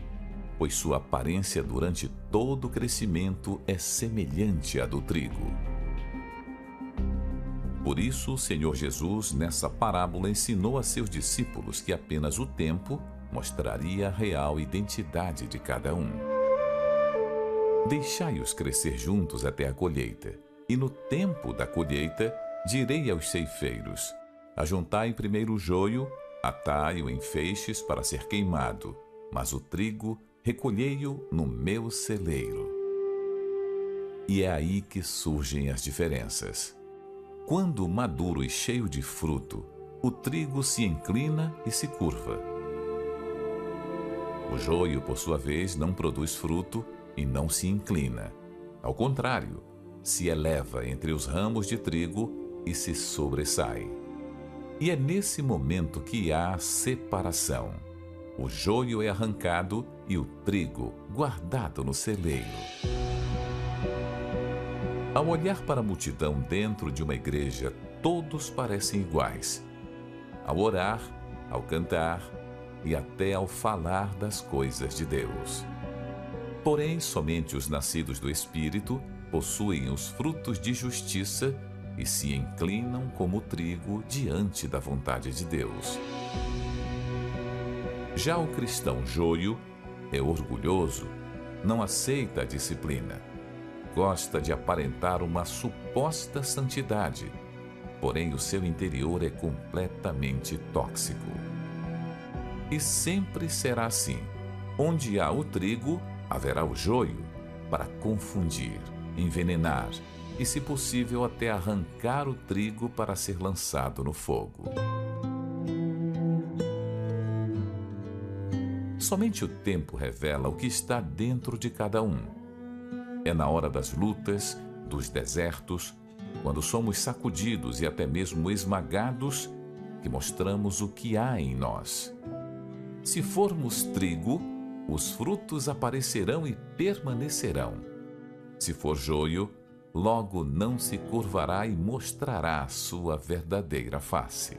[SPEAKER 7] pois sua aparência durante todo o crescimento é semelhante à do trigo. Por isso, o Senhor Jesus, nessa parábola, ensinou a seus discípulos que apenas o tempo mostraria a real identidade de cada um. Deixai-os crescer juntos até a colheita, e no tempo da colheita direi aos ceifeiros: Ajuntai primeiro o joio, atai-o em feixes para ser queimado, mas o trigo recolhei-o no meu celeiro. E é aí que surgem as diferenças. Quando maduro e cheio de fruto, o trigo se inclina e se curva. O joio, por sua vez, não produz fruto e não se inclina. Ao contrário, se eleva entre os ramos de trigo e se sobressai. E é nesse momento que há separação. O joio é arrancado e o trigo guardado no celeiro. Ao olhar para a multidão dentro de uma igreja, todos parecem iguais. Ao orar, ao cantar e até ao falar das coisas de Deus. Porém, somente os nascidos do Espírito possuem os frutos de justiça e se inclinam como trigo diante da vontade de Deus. Já o cristão joio é orgulhoso, não aceita a disciplina Gosta de aparentar uma suposta santidade, porém o seu interior é completamente tóxico. E sempre será assim. Onde há o trigo, haverá o joio, para confundir, envenenar e, se possível, até arrancar o trigo para ser lançado no fogo. Somente o tempo revela o que está dentro de cada um. É na hora das lutas, dos desertos, quando somos sacudidos e até mesmo esmagados, que mostramos o que há em nós. Se formos trigo, os frutos aparecerão e permanecerão. Se for joio, logo não se curvará e mostrará sua verdadeira face.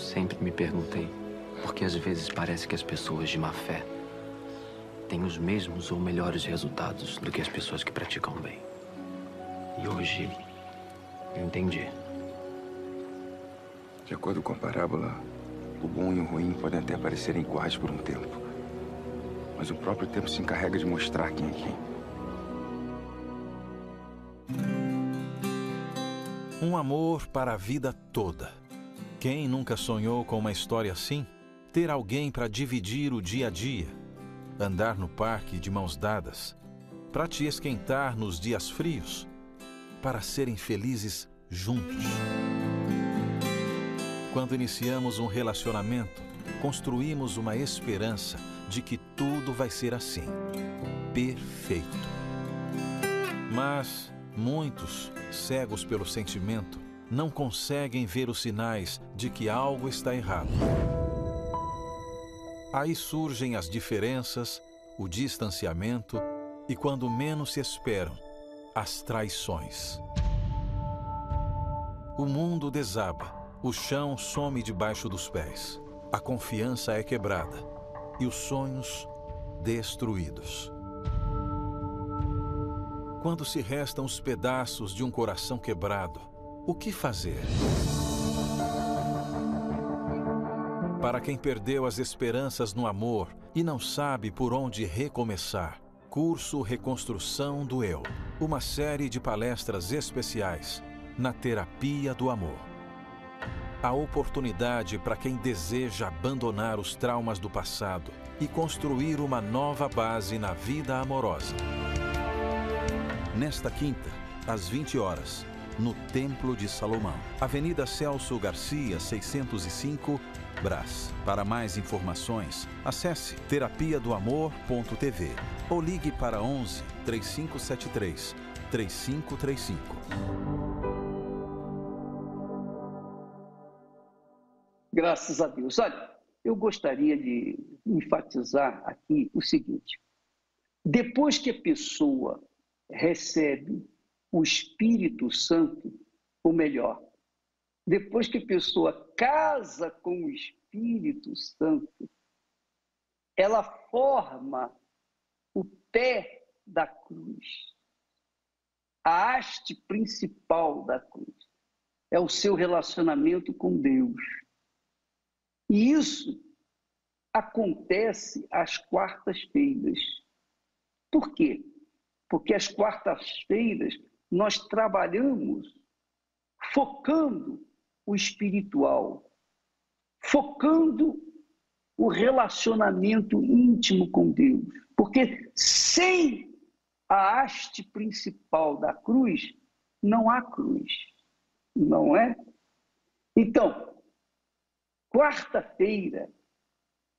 [SPEAKER 8] Sempre me perguntei por que às vezes parece que as pessoas de má fé têm os mesmos ou melhores resultados do que as pessoas que praticam bem. E hoje eu entendi.
[SPEAKER 9] De acordo com a parábola, o bom e o ruim podem até parecerem iguais por um tempo. Mas o próprio tempo se encarrega de mostrar quem é quem.
[SPEAKER 6] Um amor para a vida toda. Quem nunca sonhou com uma história assim? Ter alguém para dividir o dia a dia, andar no parque de mãos dadas, para te esquentar nos dias frios, para serem felizes juntos. Quando iniciamos um relacionamento, construímos uma esperança de que tudo vai ser assim, perfeito. Mas muitos, cegos pelo sentimento, não conseguem ver os sinais de que algo está errado. Aí surgem as diferenças, o distanciamento e, quando menos se esperam, as traições. O mundo desaba, o chão some debaixo dos pés, a confiança é quebrada e os sonhos destruídos. Quando se restam os pedaços de um coração quebrado, o que fazer? Para quem perdeu as esperanças no amor e não sabe por onde recomeçar, Curso Reconstrução do Eu, uma série de palestras especiais na terapia do amor. A oportunidade para quem deseja abandonar os traumas do passado e construir uma nova base na vida amorosa. Nesta quinta, às 20 horas, no Templo de Salomão, Avenida Celso Garcia, 605, Brás. Para mais informações, acesse terapia do amor.tv ou ligue para 11 3573 3535.
[SPEAKER 2] Graças a Deus. Olha, eu gostaria de enfatizar aqui o seguinte: depois que a pessoa recebe o Espírito Santo, ou melhor, depois que a pessoa casa com o Espírito Santo, ela forma o pé da cruz, a haste principal da cruz. É o seu relacionamento com Deus. E isso acontece às quartas-feiras. Por quê? Porque às quartas-feiras nós trabalhamos focando o espiritual, focando o relacionamento íntimo com Deus. Porque sem a haste principal da cruz, não há cruz. Não é? Então, quarta-feira,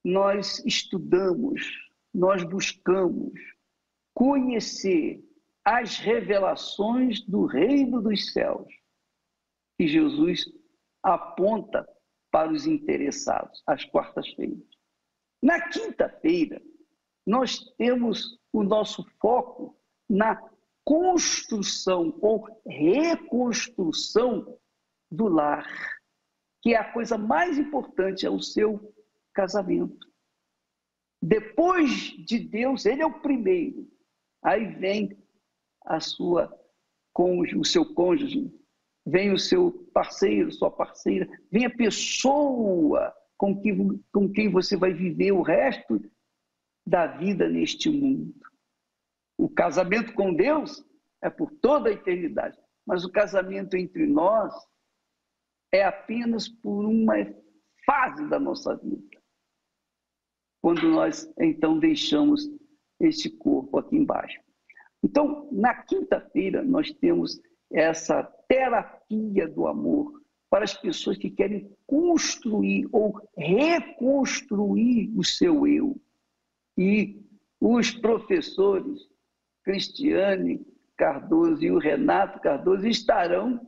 [SPEAKER 2] nós estudamos, nós buscamos conhecer as revelações do reino dos céus que Jesus aponta para os interessados, às quartas-feiras. Na quinta-feira, nós temos o nosso foco na construção ou reconstrução do lar, que é a coisa mais importante, é o seu casamento. Depois de Deus, ele é o primeiro. Aí vem a sua o seu cônjuge, vem o seu parceiro, sua parceira, vem a pessoa com, que, com quem você vai viver o resto da vida neste mundo. O casamento com Deus é por toda a eternidade, mas o casamento entre nós é apenas por uma fase da nossa vida. Quando nós então deixamos este corpo aqui embaixo. Então, na quinta-feira, nós temos essa terapia do amor para as pessoas que querem construir ou reconstruir o seu eu. E os professores Cristiane Cardoso e o Renato Cardoso estarão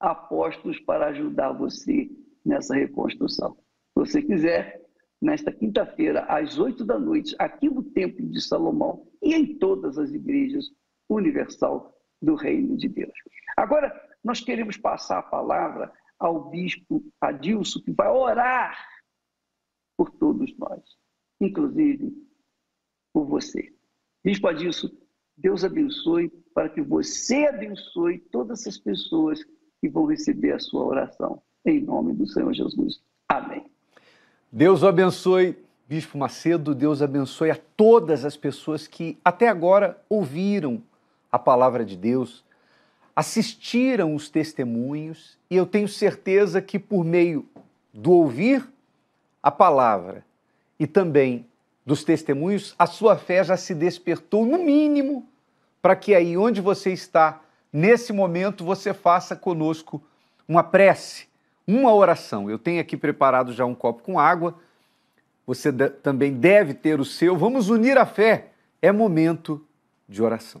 [SPEAKER 2] apostos para ajudar você nessa reconstrução. Se você quiser, nesta quinta-feira, às oito da noite, aqui no Templo de Salomão e em todas as igrejas universal do Reino de Deus. Agora, nós queremos passar a palavra ao bispo Adilson, que vai orar por todos nós, inclusive por você. Bispo Adilson, Deus abençoe para que você abençoe todas essas pessoas que vão receber a sua oração. Em nome do Senhor Jesus. Amém.
[SPEAKER 11] Deus o abençoe, Bispo Macedo. Deus abençoe a todas as pessoas que até agora ouviram a palavra de Deus, assistiram os testemunhos, e eu tenho certeza que por meio do ouvir a palavra e também dos testemunhos, a sua fé já se despertou, no mínimo, para que aí onde você está, nesse momento, você faça conosco uma prece, uma oração. Eu tenho aqui preparado já um copo com água, você também deve ter o seu. Vamos unir a fé, é momento de oração.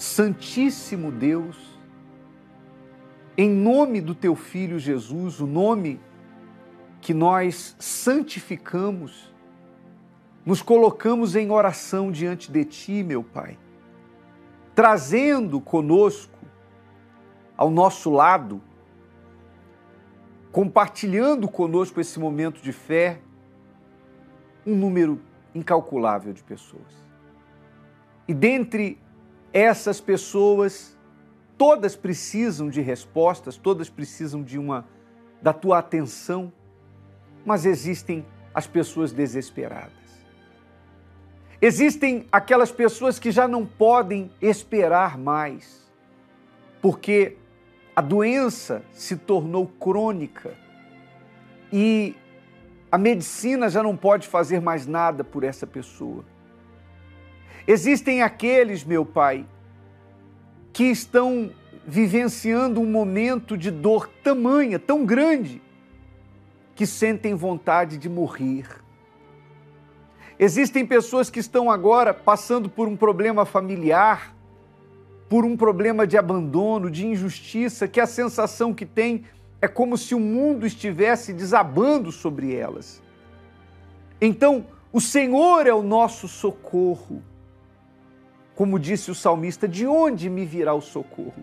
[SPEAKER 11] Santíssimo Deus, em nome do teu filho Jesus, o nome que nós santificamos, nos colocamos em oração diante de ti, meu Pai, trazendo conosco ao nosso lado, compartilhando conosco esse momento de fé, um número incalculável de pessoas. E dentre essas pessoas, todas precisam de respostas, todas precisam de uma da tua atenção, mas existem as pessoas desesperadas. Existem aquelas pessoas que já não podem esperar mais, porque a doença se tornou crônica e a medicina já não pode fazer mais nada por essa pessoa. Existem aqueles, meu Pai, que estão vivenciando um momento de dor tamanha, tão grande, que sentem vontade de morrer. Existem pessoas que estão agora passando por um problema familiar, por um problema de abandono, de injustiça, que a sensação que tem é como se o mundo estivesse desabando sobre elas. Então, o Senhor é o nosso socorro. Como disse o salmista, de onde me virá o socorro?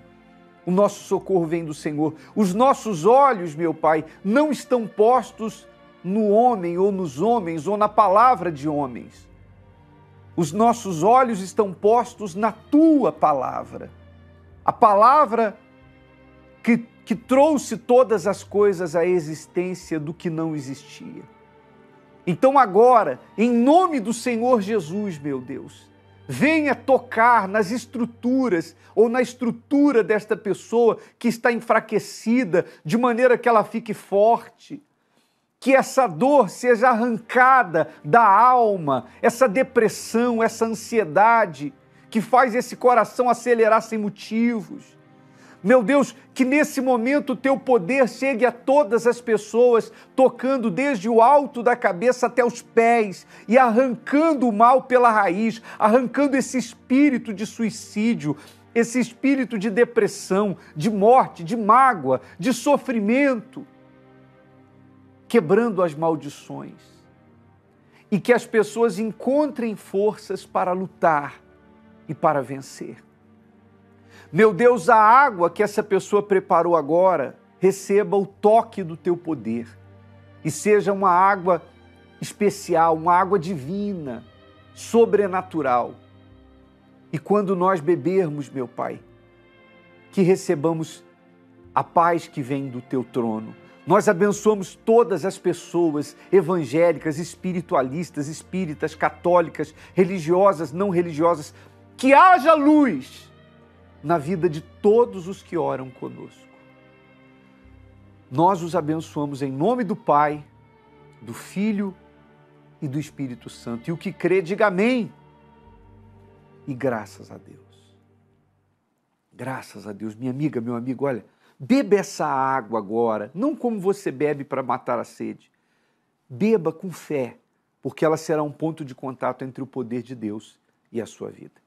[SPEAKER 11] O nosso socorro vem do Senhor. Os nossos olhos, meu Pai, não estão postos no homem ou nos homens ou na palavra de homens. Os nossos olhos estão postos na tua palavra. A palavra que, que trouxe todas as coisas à existência do que não existia. Então, agora, em nome do Senhor Jesus, meu Deus, venha tocar nas estruturas ou na estrutura desta pessoa que está enfraquecida, de maneira que ela fique forte. Que essa dor seja arrancada da alma, essa depressão, essa ansiedade que faz esse coração acelerar sem motivos meu Deus, que nesse momento o teu poder chegue a todas as pessoas, tocando desde o alto da cabeça até os pés e arrancando o mal pela raiz, arrancando esse espírito de suicídio, esse espírito de depressão, de morte, de mágoa, de sofrimento. quebrando as maldições e que as pessoas encontrem forças para lutar e para vencer. Meu Deus, a água que essa pessoa preparou agora receba o toque do teu poder e seja uma água especial, uma água divina, sobrenatural. E quando nós bebermos, meu Pai, que recebamos a paz que vem do teu trono. Nós abençoamos todas as pessoas evangélicas, espiritualistas, espíritas, católicas, religiosas, não religiosas. Que haja luz na vida de todos os que oram conosco. Nós os abençoamos em nome do Pai, do Filho e do Espírito Santo. E o que crê, diga amém. E graças a Deus. Graças a Deus, minha amiga, meu amigo, olha, beba essa água agora, não como você bebe para matar a sede. Beba com fé, porque ela será um ponto de contato entre o poder de Deus e a sua vida.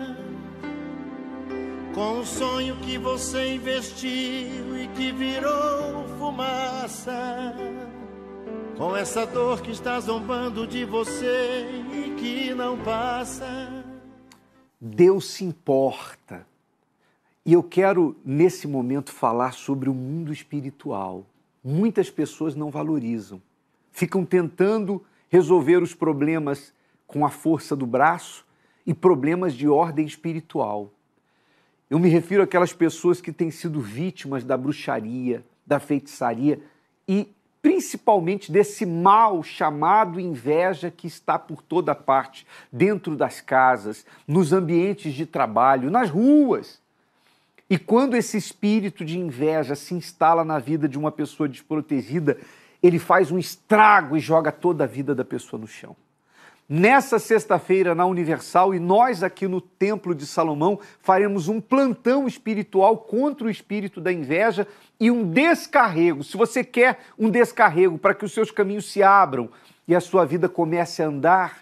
[SPEAKER 12] com o sonho que você investiu e que virou fumaça. Com essa dor que está zombando de você e que não passa.
[SPEAKER 11] Deus se importa. E eu quero, nesse momento, falar sobre o mundo espiritual. Muitas pessoas não valorizam, ficam tentando resolver os problemas com a força do braço e problemas de ordem espiritual. Eu me refiro àquelas pessoas que têm sido vítimas da bruxaria, da feitiçaria e principalmente desse mal chamado inveja que está por toda parte, dentro das casas, nos ambientes de trabalho, nas ruas. E quando esse espírito de inveja se instala na vida de uma pessoa desprotegida, ele faz um estrago e joga toda a vida da pessoa no chão. Nessa sexta-feira, na Universal, e nós aqui no Templo de Salomão faremos um plantão espiritual contra o espírito da inveja e um descarrego. Se você quer um descarrego para que os seus caminhos se abram e a sua vida comece a andar,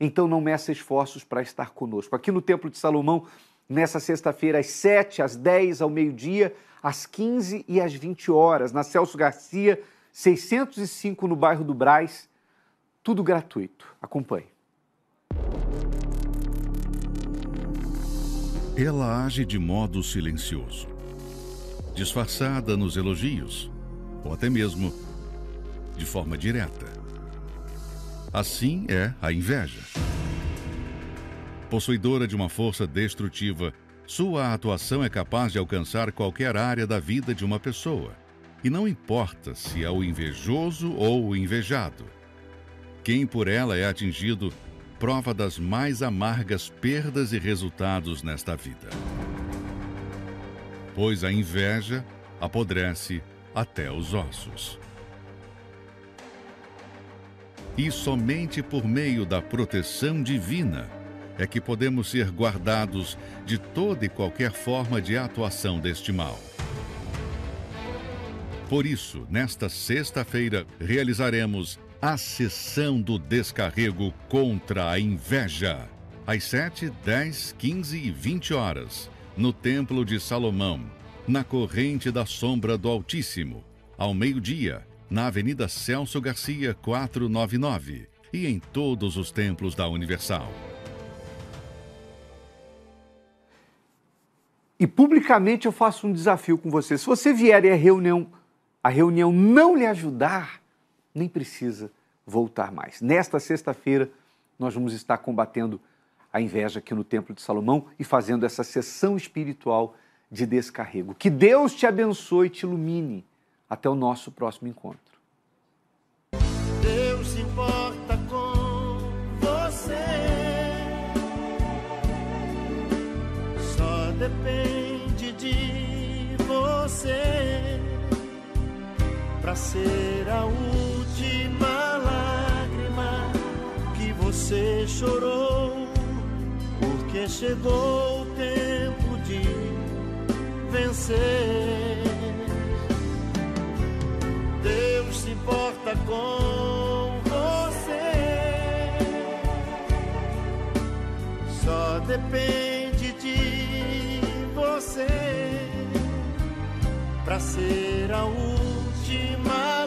[SPEAKER 11] então não meça esforços para estar conosco. Aqui no Templo de Salomão, nessa sexta-feira, às 7, às 10, ao meio-dia, às 15 e às 20 horas, na Celso Garcia, 605, no bairro do Braz. Tudo gratuito. Acompanhe.
[SPEAKER 1] Ela age de modo silencioso, disfarçada nos elogios, ou até mesmo de forma direta. Assim é a inveja. Possuidora de uma força destrutiva, sua atuação é capaz de alcançar qualquer área da vida de uma pessoa. E não importa se é o invejoso ou o invejado. Quem por ela é atingido prova das mais amargas perdas e resultados nesta vida. Pois a inveja apodrece até os ossos. E somente por meio da proteção divina é que podemos ser guardados de toda e qualquer forma de atuação deste mal. Por isso, nesta sexta-feira, realizaremos a sessão do descarrego contra a inveja, às 7, 10, 15 e 20 horas, no Templo de Salomão, na corrente da sombra do Altíssimo, ao meio-dia, na Avenida Celso Garcia 499 e em todos os templos da Universal.
[SPEAKER 11] E publicamente eu faço um desafio com você. Se você vier e a reunião, a reunião não lhe ajudar, nem precisa voltar mais. Nesta sexta-feira, nós vamos estar combatendo a inveja aqui no Templo de Salomão e fazendo essa sessão espiritual de descarrego. Que Deus te abençoe e te ilumine. Até o nosso próximo encontro.
[SPEAKER 12] Deus importa com você. Só depende de você para ser a última você chorou, porque chegou o tempo de vencer. Deus se importa com você. Só depende de você para ser a última